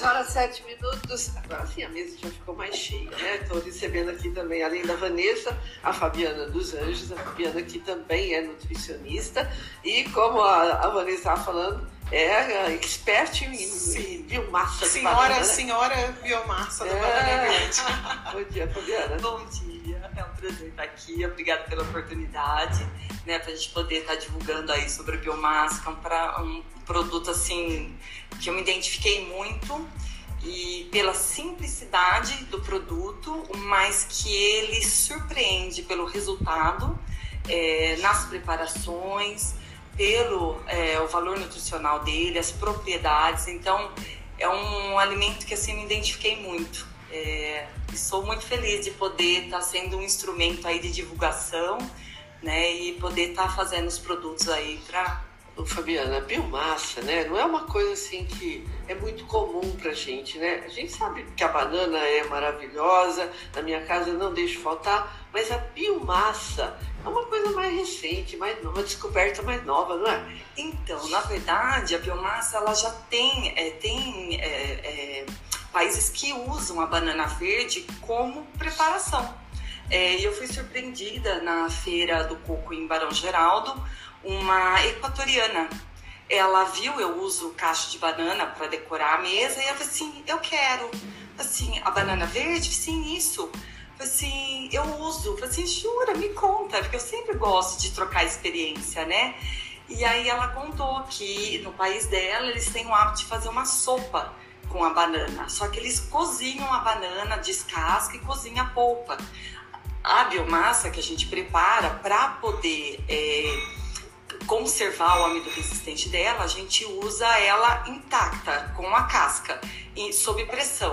10 horas 7 minutos. Agora sim, a mesa já ficou mais cheia, né? Estou recebendo aqui também, além da Vanessa, a Fabiana dos Anjos. A Fabiana que também é nutricionista. E como a, a Vanessa estava falando, é expert em, em biomassa senhora, banana. Senhora biomassa é. do Banana Verde. Bom dia, Fabiana. Bom dia, é um prazer estar aqui. Obrigada pela oportunidade, né, para a gente poder estar divulgando aí sobre biomassa, que é um, um produto assim que eu me identifiquei muito e pela simplicidade do produto, mas que ele surpreende pelo resultado é, nas preparações, pelo é, o valor nutricional dele, as propriedades. Então, é um alimento que assim me identifiquei muito. É, e sou muito feliz de poder estar tá sendo um instrumento aí de divulgação, né, e poder estar tá fazendo os produtos aí para Fabiana, a biomassa, né? Não é uma coisa assim que é muito comum pra gente, né? A gente sabe que a banana é maravilhosa, na minha casa não deixo faltar, mas a biomassa é uma coisa mais recente, mais uma descoberta mais nova, não é? Então, na verdade, a biomassa ela já tem, é, tem é, é, países que usam a banana verde como preparação. É, eu fui surpreendida na feira do coco em Barão Geraldo, uma equatoriana. Ela viu eu uso cacho de banana para decorar a mesa e ela falou assim: Eu quero. Assim, a banana verde? Sim, isso. Assim, eu uso. Falei assim, jura, me conta, porque eu sempre gosto de trocar experiência, né? E aí ela contou que no país dela eles têm o hábito de fazer uma sopa com a banana. Só que eles cozinham a banana, descasca e cozinham a polpa. A biomassa que a gente prepara para poder é, conservar o amido resistente dela, a gente usa ela intacta, com a casca, sob pressão.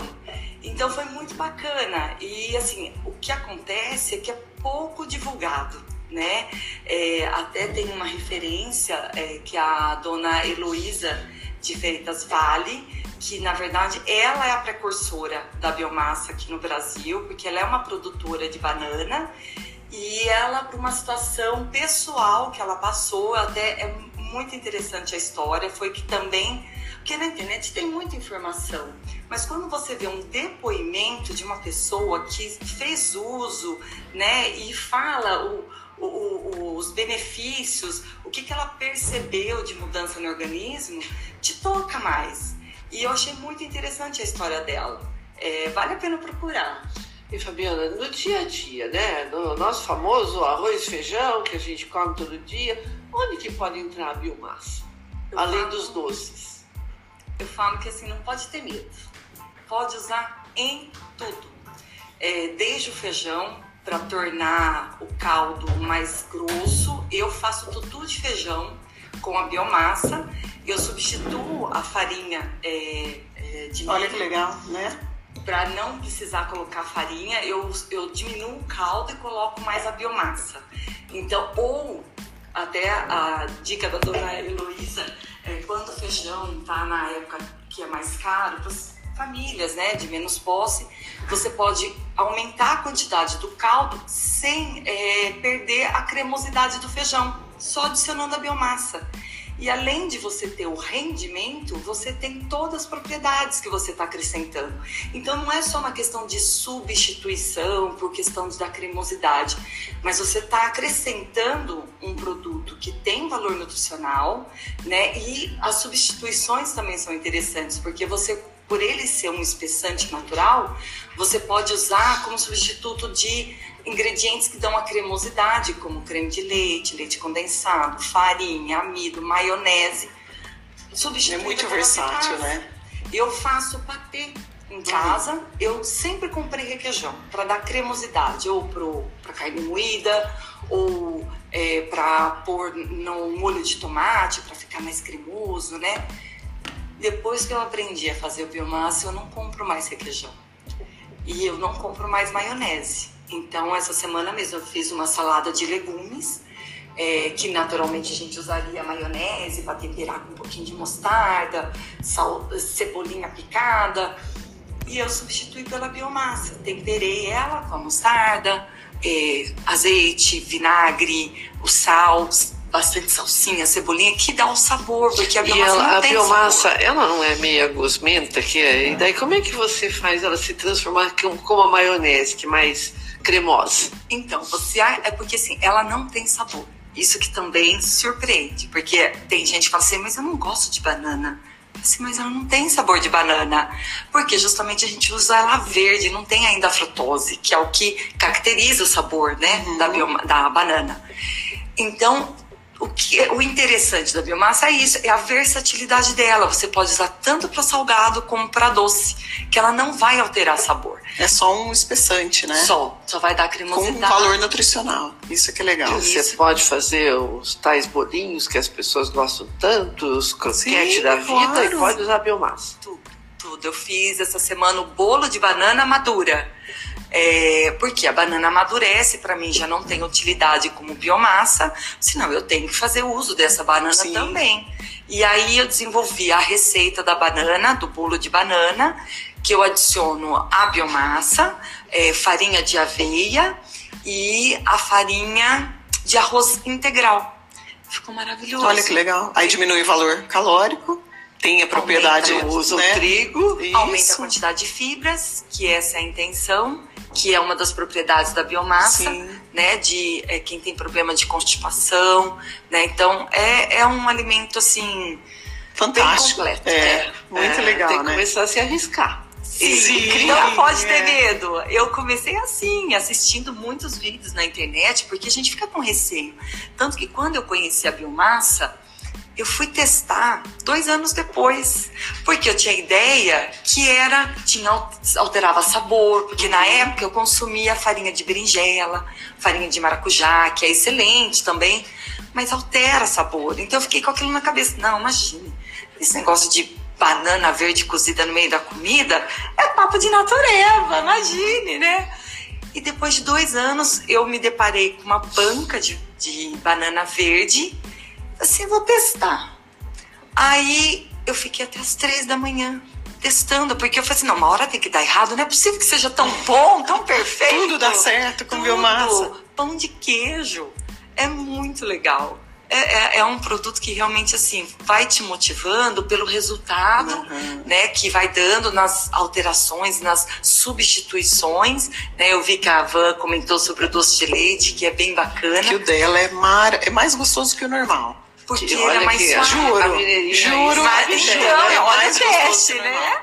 Então foi muito bacana. E assim, o que acontece é que é pouco divulgado. Né? É, até tem uma referência é, que a dona Heloísa de Freitas Vale, que na verdade ela é a precursora da biomassa aqui no Brasil, porque ela é uma produtora de banana e ela, por uma situação pessoal que ela passou, até é muito interessante a história, foi que também. Porque na internet tem muita informação, mas quando você vê um depoimento de uma pessoa que fez uso, né, e fala o, o, os benefícios, o que, que ela percebeu de mudança no organismo, te toca mais. E eu achei muito interessante a história dela. É, vale a pena procurar. E Fabiana, no dia a dia, né? No nosso famoso arroz e feijão que a gente come todo dia, onde que pode entrar a biomassa? Eu Além falo, dos doces. Eu falo que assim, não pode ter medo. Pode usar em tudo. É, desde o feijão, para tornar o caldo mais grosso, eu faço tutu de feijão com a biomassa. Eu substituo a farinha é, é, de milho. Olha que legal, né? para não precisar colocar farinha, eu, eu diminuo o caldo e coloco mais a biomassa. Então, ou até a dica da dona Heloísa, é, quando o feijão está na época que é mais caro, para famílias né, de menos posse, você pode aumentar a quantidade do caldo sem é, perder a cremosidade do feijão, só adicionando a biomassa. E além de você ter o rendimento, você tem todas as propriedades que você está acrescentando. Então não é só uma questão de substituição por questão da cremosidade, mas você está acrescentando um produto que tem valor nutricional, né? E as substituições também são interessantes, porque você por ele ser um espessante natural, você pode usar como substituto de ingredientes que dão a cremosidade, como creme de leite, leite condensado, farinha, amido, maionese. Substitui é muito versátil, né? Eu faço patê em casa, uhum. eu sempre comprei requeijão para dar cremosidade, ou para carne moída, ou é, para pôr no molho de tomate, para ficar mais cremoso, né? Depois que eu aprendi a fazer o biomassa, eu não compro mais requeijão. E eu não compro mais maionese. Então, essa semana mesmo eu fiz uma salada de legumes, é, que naturalmente a gente usaria maionese para temperar com um pouquinho de mostarda, sal, cebolinha picada. E eu substituí pela biomassa. Temperei ela com a mostarda, é, azeite, vinagre, o sal, bastante salsinha, cebolinha, que dá o sabor, porque a biomassa ela, não a tem biomassa, sabor. ela não é meia gosmenta, que é, e daí como é que você faz ela se transformar com- como a maionese, que é mais cremosa? Então, você a- é porque assim, ela não tem sabor. Isso que também surpreende, porque tem gente que fala assim, mas eu não gosto de banana. Assim, mas ela não tem sabor de banana. Porque justamente a gente usa ela verde, não tem ainda a frutose, que é o que caracteriza o sabor, né, da, bioma- da banana. Então, o, que, o interessante da biomassa é isso, é a versatilidade dela. Você pode usar tanto para salgado como para doce, que ela não vai alterar sabor. É só um espessante, né? Só, só vai dar Com cremosidade. um valor nutricional. Isso que é legal. Você Isso. pode fazer os tais bolinhos que as pessoas gostam tanto, os croquetes da vida, e claro. pode usar biomassa. tudo, tudo. Eu fiz essa semana o bolo de banana madura. É, porque a banana amadurece, para mim já não tem utilidade como biomassa, senão eu tenho que fazer uso dessa banana Sim. também. E aí eu desenvolvi a receita da banana, do bolo de banana, que eu adiciono a biomassa, é, farinha de aveia e a farinha de arroz integral. Ficou maravilhoso. Olha que legal. Aí diminui o valor calórico, tem a propriedade. Então, usa né? o trigo, Aumenta a Isso. quantidade de fibras, que essa é a intenção, que é uma das propriedades da biomassa, Sim. né? De é, quem tem problema de constipação, né? Então é, é um alimento assim Fantástico. bem completo. É, muito é, legal, tem que né? começar a se arriscar. Sim, não pode ter é. medo. Eu comecei assim, assistindo muitos vídeos na internet, porque a gente fica com receio. Tanto que quando eu conheci a biomassa, eu fui testar dois anos depois, porque eu tinha ideia que era tinha alterava sabor, porque na época eu consumia farinha de berinjela, farinha de maracujá, que é excelente também, mas altera sabor. Então eu fiquei com aquilo na cabeça. Não, imagine, esse negócio de banana verde cozida no meio da comida é papo de natureza, imagine, né? E depois de dois anos eu me deparei com uma banca de, de banana verde assim, vou testar. Aí eu fiquei até as três da manhã testando, porque eu falei assim, não, uma hora tem que dar errado, não é possível que seja tão bom, tão perfeito. Tudo dá certo com Tudo. biomassa. Pão de queijo. É muito legal. É, é, é um produto que realmente, assim, vai te motivando pelo resultado, Uhum. né, que vai dando nas alterações, nas substituições, né, eu vi que a Van comentou sobre o doce de leite, que é bem bacana, Que o dela é, mar... é mais gostoso que o normal. Porque é mais que- suave. Juro, A mineirinha juro. Mas, então, né? é olha o teste, né?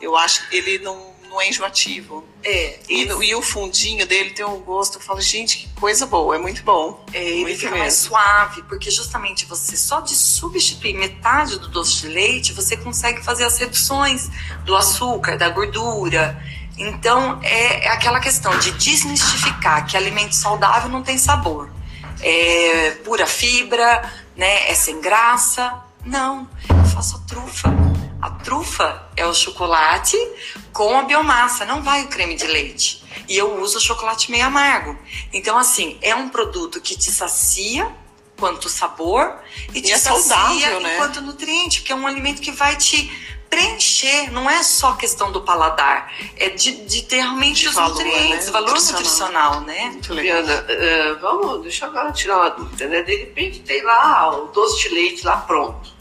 Eu acho que ele não, não é enjoativo. É, E, no- e o fundinho dele tem um gosto, eu falo, gente, que coisa boa, é muito bom. É, ele Muito fica mesmo. mais suave, porque justamente você só de substituir metade do doce de leite, você consegue fazer as reduções do açúcar, da gordura. Então, é, é aquela questão de desmistificar que alimento saudável não tem sabor. É pura fibra, né? É sem graça. Não, eu faço a trufa. A trufa é o chocolate com a biomassa, não vai o creme de leite. E eu uso o chocolate meio amargo. Então, assim, é um produto que te sacia quanto sabor e te é sacia saudável, né? enquanto nutriente, porque é um alimento que vai te preencher, não é só questão do paladar, é de, de ter realmente De os valor, nutrientes, né? valor Nutricional. nutricional, né? Muito legal. Biana, eh, vamos, deixa eu agora tirar uma dúvida, né? De repente tem lá o doce de leite lá pronto.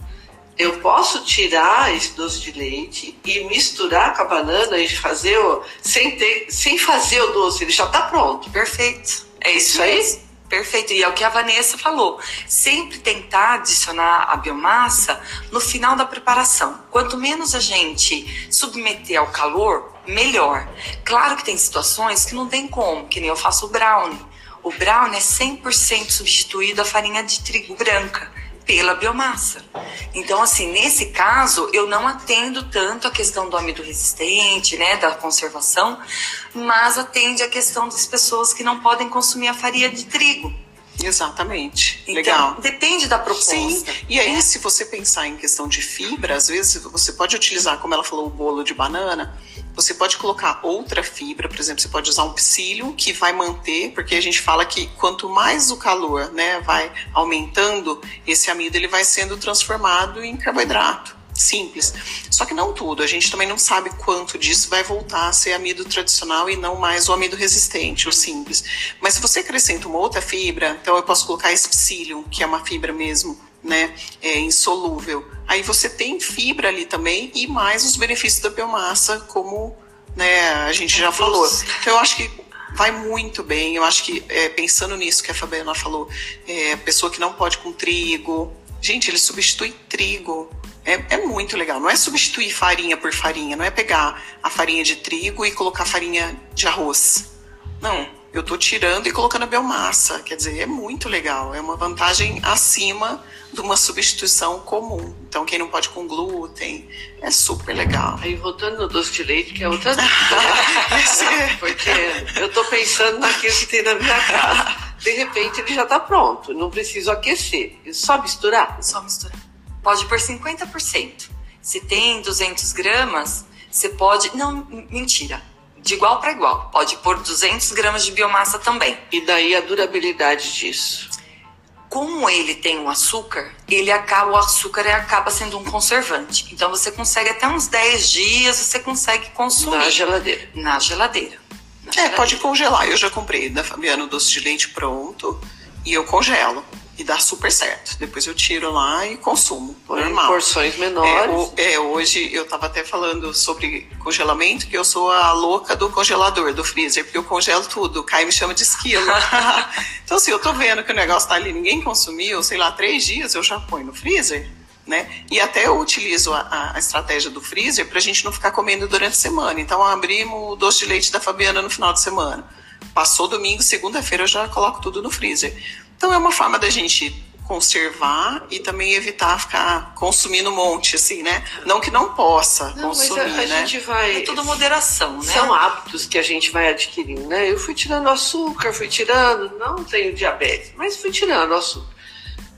Eu posso tirar esse doce de leite e misturar com a banana e fazer o, sem, ter, sem fazer o doce, ele já está pronto. Perfeito. É Isso aí? Perfeito. E é o que a Vanessa falou. Sempre tentar adicionar a biomassa no final da preparação. Quanto menos a gente submeter ao calor, melhor. Claro que tem situações que não tem como, que nem eu faço o brownie. O brownie é 100% substituído a farinha de trigo branca pela biomassa. Então, assim, nesse caso, eu não atendo tanto a questão do amido resistente, né, da conservação, mas atende a questão das pessoas que não podem consumir a farinha de trigo. Exatamente. Então, legal. depende da proposta. Sim, e aí né? se você pensar em questão de fibra, às vezes você pode utilizar, como ela falou, o bolo de banana, você pode colocar outra fibra, por exemplo, você pode usar um psyllium que vai manter, porque a gente fala que quanto mais o calor, né, vai aumentando, esse amido ele vai sendo transformado em carboidrato. simples. Só que não tudo, a gente também não sabe quanto disso vai voltar a ser amido tradicional e não mais o amido resistente, o simples. Mas se você acrescenta uma outra fibra, então eu posso colocar esse psyllium, que é uma fibra mesmo, né, é insolúvel. Aí você tem fibra ali também e mais os benefícios da biomassa, como né, a gente já falou. Então eu acho que vai muito bem. Eu acho que é, pensando nisso que a Fabiana falou, é, pessoa que não pode com trigo, gente, ele substitui trigo. É, é, muito legal. Não é substituir farinha por farinha, não é pegar a farinha de trigo e colocar farinha de arroz. Não, eu estou tirando e colocando a biomassa. Quer dizer, é muito legal. É uma vantagem acima de uma substituição comum. Então, quem não pode com glúten, é super legal. Aí, voltando no doce de leite, que é outra né? Porque eu estou pensando naquilo que tem na minha casa. De repente, ele já está pronto. Não preciso aquecer. É só misturar? Só misturar pode por 50%. Se tem 200 gramas, você pode. Não, mentira. De igual para igual. Pode pôr 200 gramas de biomassa também. E daí a durabilidade disso? Como ele tem o açúcar, ele acaba, o açúcar acaba sendo um conservante. Então você consegue até uns 10 dias, você consegue consumir. Na geladeira. Na geladeira. Na é, geladeira. pode congelar. Eu já comprei da Fabiana doce de leite pronto e eu congelo e dá super certo. Depois eu tiro lá e consumo. Normal. porções menores. É, é, hoje eu tava até falando sobre congelamento, que eu sou a louca do congelador, do freezer, porque eu congelo tudo. O Caio me chama de esquilo. então, assim, eu tô vendo que o negócio tá ali, ninguém consumiu, sei lá, três dias, eu já ponho no freezer. Né? E até eu utilizo a, a estratégia do freezer para a gente não ficar comendo durante a semana. Então abrimos o doce de leite da Fabiana no final de semana. Passou domingo, segunda-feira eu já coloco tudo no freezer. Então é uma forma da gente conservar e também evitar ficar consumindo um monte, assim, né? Não que não possa não, consumir, mas a, a né? gente vai... É tudo moderação, né? São hábitos que a gente vai adquirindo, né? Eu fui tirando açúcar, fui tirando, não tenho diabetes, mas fui tirando açúcar.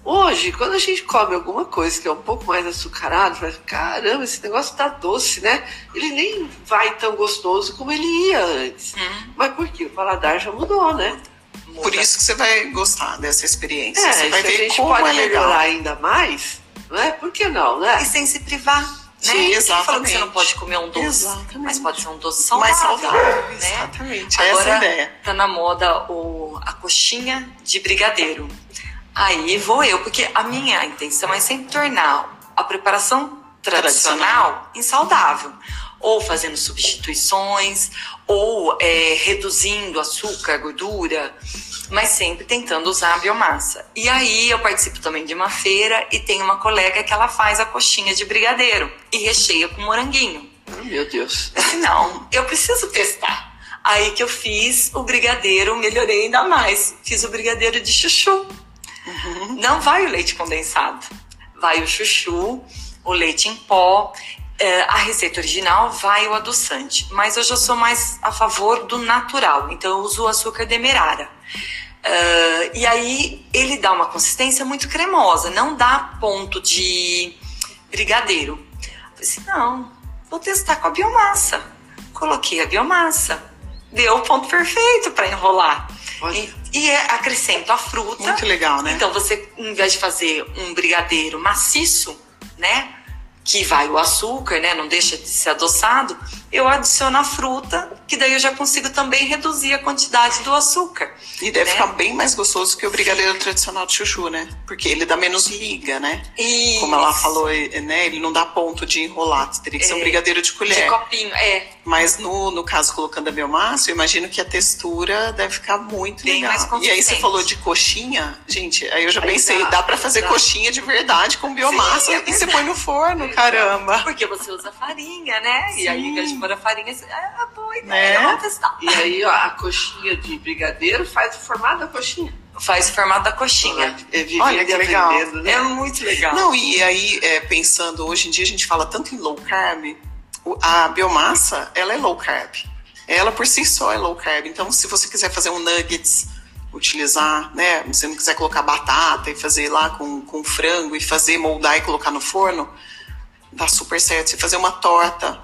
Hoje, quando a gente come alguma coisa que é um pouco mais açucarado, fala, caramba, esse negócio tá doce, né? Ele nem vai tão gostoso como ele ia antes. Hum. Mas por quê? O paladar já mudou, né? Por isso que você vai gostar dessa experiência. É, você vai ver a gente como pode é melhorar ainda mais, não é? Por que não, né? E sem se privar. Né? Sim, exatamente. Falando que você não pode comer um doce, exatamente. mas pode ser um doce saudável. Mais saudável, né? exatamente. Agora, Essa é a ideia. tá na moda o, a coxinha de brigadeiro. Aí vou eu, porque a minha intenção é sempre tornar a preparação tradicional, tradicional. insaudável ou fazendo substituições, ou é, reduzindo açúcar, gordura, mas sempre tentando usar a biomassa. E aí eu participo também de uma feira e tem uma colega que ela faz a coxinha de brigadeiro e recheia com moranguinho. Oh, meu Deus. Não, eu preciso testar. Aí que eu fiz o brigadeiro, melhorei ainda mais. Fiz o brigadeiro de chuchu. Uhum. Não vai o leite condensado, vai o chuchu, o leite em pó a receita original vai o adoçante, mas eu já sou mais a favor do natural, então eu uso o açúcar demerara. Uh, e aí ele dá uma consistência muito cremosa, não dá ponto de brigadeiro. Eu falei assim, não, vou testar com a biomassa. Coloquei a biomassa, deu o ponto perfeito para enrolar. E, e é, acrescento a fruta. Muito legal, né? Então você, em vez de fazer um brigadeiro maciço, né? Que vai o açúcar, né? Não deixa de ser adoçado, eu adiciono a fruta, que daí eu já consigo também reduzir a quantidade do açúcar. E deve né? ficar bem mais gostoso que o brigadeiro tradicional de chuchu, né? Porque ele dá menos liga, né? Isso. Como ela falou, né? Ele não dá ponto de enrolar, teria que é, ser um é, brigadeiro de colher. De copinho, é. Mas no, no caso, colocando a biomassa, eu imagino que a textura deve ficar muito bem legal. Mais e aí você falou de coxinha, gente, aí eu já pensei, dá, dá para fazer dá. coxinha de verdade com biomassa Sim, é e você põe no forno, caramba. Porque você usa farinha, né? Sim. E aí, em vez de pôr a farinha, é boa ideia, né? vamos testar. E aí, ó, a coxinha de brigadeiro faz o formato da coxinha faz o formato da coxinha. É, é Olha que legal. Né? É muito legal. Não, e aí, é, pensando, hoje em dia a gente fala tanto em low carb, a biomassa, ela é low carb. Ela por si só é low carb. Então, se você quiser fazer um nuggets, utilizar, né? Se você não quiser colocar batata e fazer lá com, com frango e fazer, moldar e colocar no forno, dá super certo. Se fazer uma torta,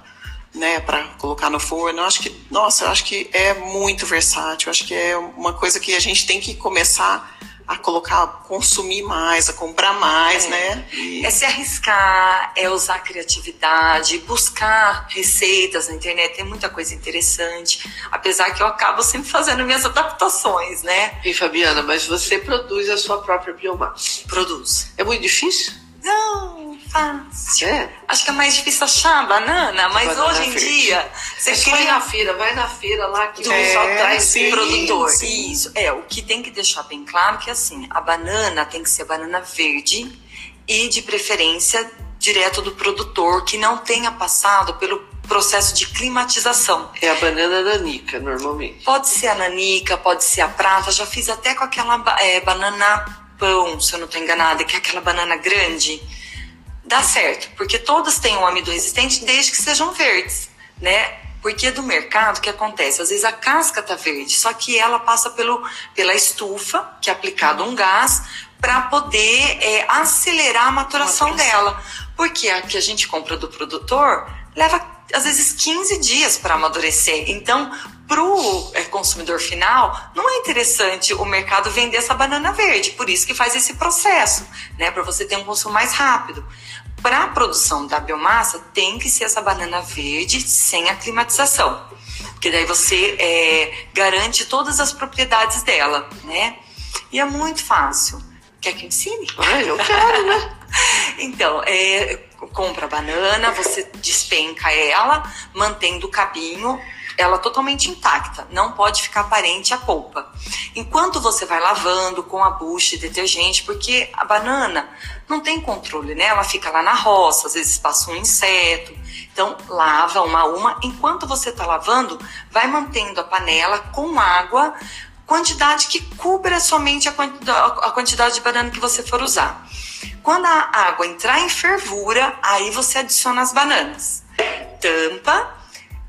né, para colocar no forno, eu acho que, nossa, eu acho que é muito versátil. Eu acho que é uma coisa que a gente tem que começar a colocar, consumir mais, a comprar mais, é. né? E... É se arriscar, é usar criatividade, buscar receitas na internet, tem muita coisa interessante. Apesar que eu acabo sempre fazendo minhas adaptações, né? E Fabiana, mas você produz a sua própria biomassa? Produz. É muito difícil? Não, fácil. É? Acho que é mais difícil achar banana, mas banana hoje em verde. dia você é cria... vai na feira, vai na feira lá que é, pessoal traz sim, produtor. Isso. É, o que tem que deixar bem claro que assim, a banana tem que ser banana verde e de preferência direto do produtor que não tenha passado pelo processo de climatização. É a banana nanica, normalmente. Pode ser a nanica, pode ser a prata. Já fiz até com aquela é, banana pão, se eu não estou enganada, que é aquela banana grande, dá certo, porque todas têm um amido resistente desde que sejam verdes, né? Porque do mercado, o que acontece? Às vezes a casca tá verde, só que ela passa pelo, pela estufa, que é aplicado um gás, para poder é, acelerar a maturação dela. Porque a que a gente compra do produtor leva às vezes 15 dias para amadurecer. Então, para o é, consumidor final, não é interessante o mercado vender essa banana verde, por isso que faz esse processo, né, para você ter um consumo mais rápido. Para a produção da biomassa, tem que ser essa banana verde sem a climatização, porque daí você é, garante todas as propriedades dela, né? E é muito fácil. Quer que ensine? Ah, eu quero, né? então, é, compra a banana, você despenca ela, mantendo o cabinho ela totalmente intacta, não pode ficar aparente a polpa. Enquanto você vai lavando com a bucha e detergente, porque a banana não tem controle, né? Ela fica lá na roça, às vezes passa um inseto. Então, lava uma a uma. Enquanto você está lavando, vai mantendo a panela com água, quantidade que cubra somente a quantidade de banana que você for usar. Quando a água entrar em fervura, aí você adiciona as bananas. Tampa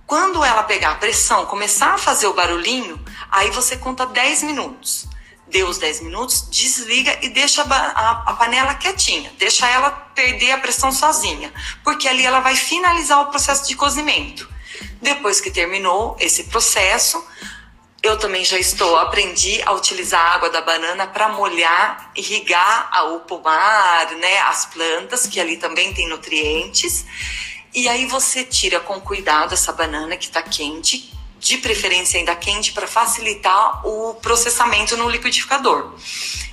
quando ela pegar a pressão, começar a fazer o barulhinho, aí você conta 10 minutos. Deu os 10 minutos, desliga e deixa a, a, a, panela quietinha. Deixa ela perder a pressão sozinha, porque ali ela vai finalizar o processo de cozimento. Depois que terminou esse processo, eu também já estou, aprendi a utilizar a água da banana para molhar, irrigar o pomar, né, as plantas, que ali também tem nutrientes. E aí você tira com cuidado essa banana que está quente, de preferência ainda quente, para facilitar o processamento no liquidificador.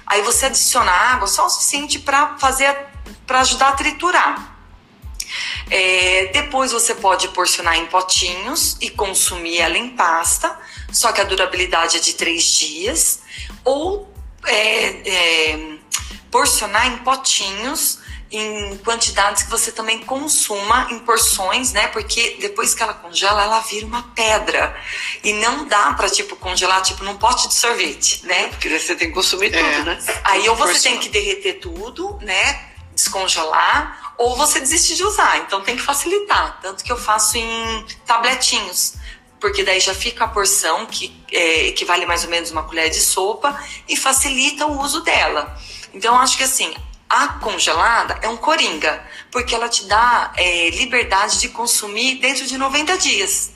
Aí você adiciona água só o suficiente para fazer, para ajudar a triturar. É, depois você pode porcionar em potinhos e consumir ela em pasta, só que a durabilidade é de três dias. Ou é, é, porcionar em potinhos em quantidades que você também consuma em porções, né? Porque depois que ela congela, ela vira uma pedra. E não dá para tipo congelar tipo num pote de sorvete, né? Porque você tem que consumir é. tudo, né? Aí ou você tem que derreter tudo, né? Descongelar, ou você desiste de usar. Então tem que facilitar. Tanto que eu faço em tabletinhos porque daí já fica a porção que é, equivale mais ou menos uma colher de sopa e facilita o uso dela. Então acho que assim a congelada é um coringa, porque ela te dá é, liberdade de consumir dentro de 90 dias.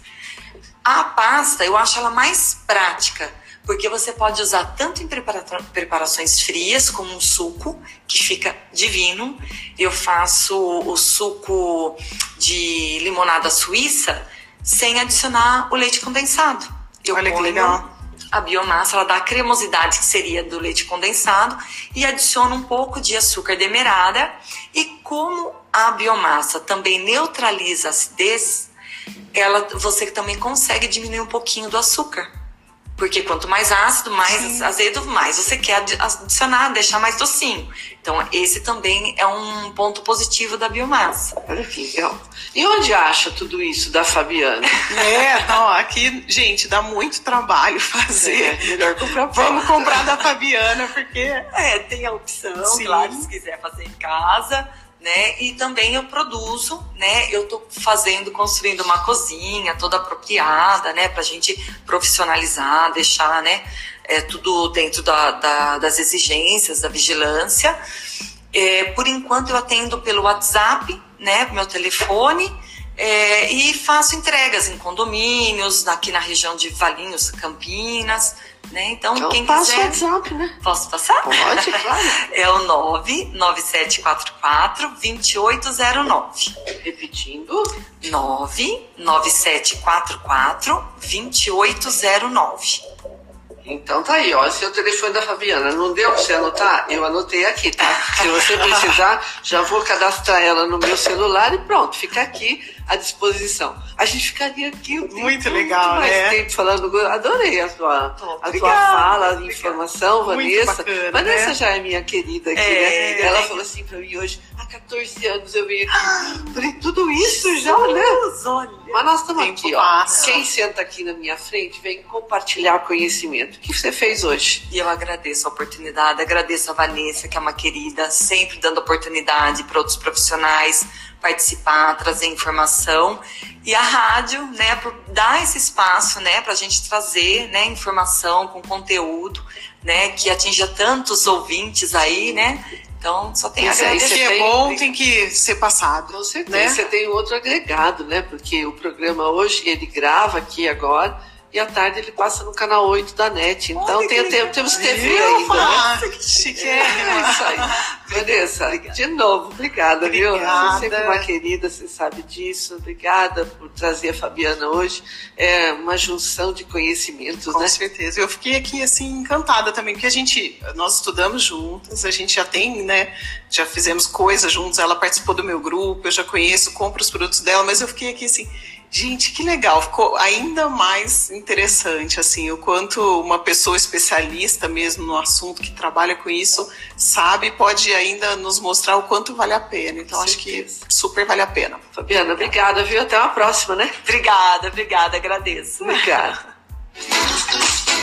A pasta, eu acho ela mais prática, porque você pode usar tanto em prepara preparações frias, como um suco, que fica divino. Eu faço o suco de limonada suíça sem adicionar o leite condensado. Eu Olha que legal a biomassa ela dá a cremosidade que seria do leite condensado e adiciona um pouco de açúcar demerara. E como a biomassa também neutraliza a acidez, ela, você também consegue diminuir um pouquinho do açúcar. Porque quanto mais ácido, mais Sim. azedo, mais você quer adicionar, deixar mais docinho. Então, esse também é um ponto positivo da biomassa. Olha que legal. E onde acha tudo isso da Fabiana? É, não, aqui, gente, dá muito trabalho fazer. É, melhor comprar Vamos comprar da Fabiana, porque. É, tem a opção, Sim. claro, se quiser fazer em casa né? E também eu produzo, né? Eu tô fazendo, construindo uma cozinha toda apropriada, né? Pra gente profissionalizar, deixar, né? É, tudo dentro da, da, das exigências, da vigilância. É, por enquanto eu atendo pelo WhatsApp, né? Meu telefone. É, e faço entregas em condomínios, aqui na região de Valinhos, Campinas, Né? Então, então quem passa quiser. o WhatsApp, né? Posso passar? Pode, claro. É o 99744 2809. Repetindo. 99744 2809. Então tá aí, ó. Esse é o telefone da Fabiana. Não deu pra você anotar? Eu anotei aqui, tá? Se você precisar, já vou cadastrar ela no meu celular e pronto, fica aqui à disposição. A gente ficaria aqui o tempo, muito legal, muito mais né? tempo falando. Adorei a sua, a Obrigada, tua fala, a informação, Muito Vanessa. bacana, Vanessa né? já é minha querida aqui, É, né? Ela é. falou assim pra mim hoje, há 14 anos eu vim aqui. Falei, tudo isso já, né? Jesus, olha. Mas nós estamos aqui, ó. Quem senta aqui na minha frente vem compartilhar conhecimento. O que você fez hoje? E eu agradeço a oportunidade, agradeço a Vanessa, que é uma querida, sempre dando oportunidade para outros profissionais participar, trazer informação. E a rádio, né, por dar esse espaço, né, para a gente trazer, né, informação com conteúdo, né, que atinja tantos ouvintes aí, né. Então, só tem Isso aí, que é tem- bom tem- tem que ser passado. Com certeza. Né? Você tem outro agregado, né? Porque o programa hoje ele grava aqui agora e à tarde ele passa no canal 8 da NET. Então Olha tem, que temos TV Viu, ainda, né? Fá? É Chiquérrima. isso aí. Vanessa, de novo, obrigada, viu? Você é Obrigada. sempre uma querida, você sabe disso. Obrigada por trazer a Fabiana hoje. É uma junção de conhecimentos, Com né? certeza. Eu fiquei aqui assim encantada também, porque a gente, nós estudamos juntas, a gente já tem, né, já fizemos coisas juntos, ela participou do meu grupo, eu já conheço, compro os produtos dela, mas eu fiquei aqui assim, gente, que legal, ficou ainda mais interessante assim, o quanto uma pessoa especialista mesmo no assunto que trabalha com isso, sabe, pode ainda nos mostrar o quanto vale a pena. Então acho que super vale a pena. Fabiana, obrigada, viu? Até uma próxima, né? Obrigada, obrigada, agradeço. Obrigada.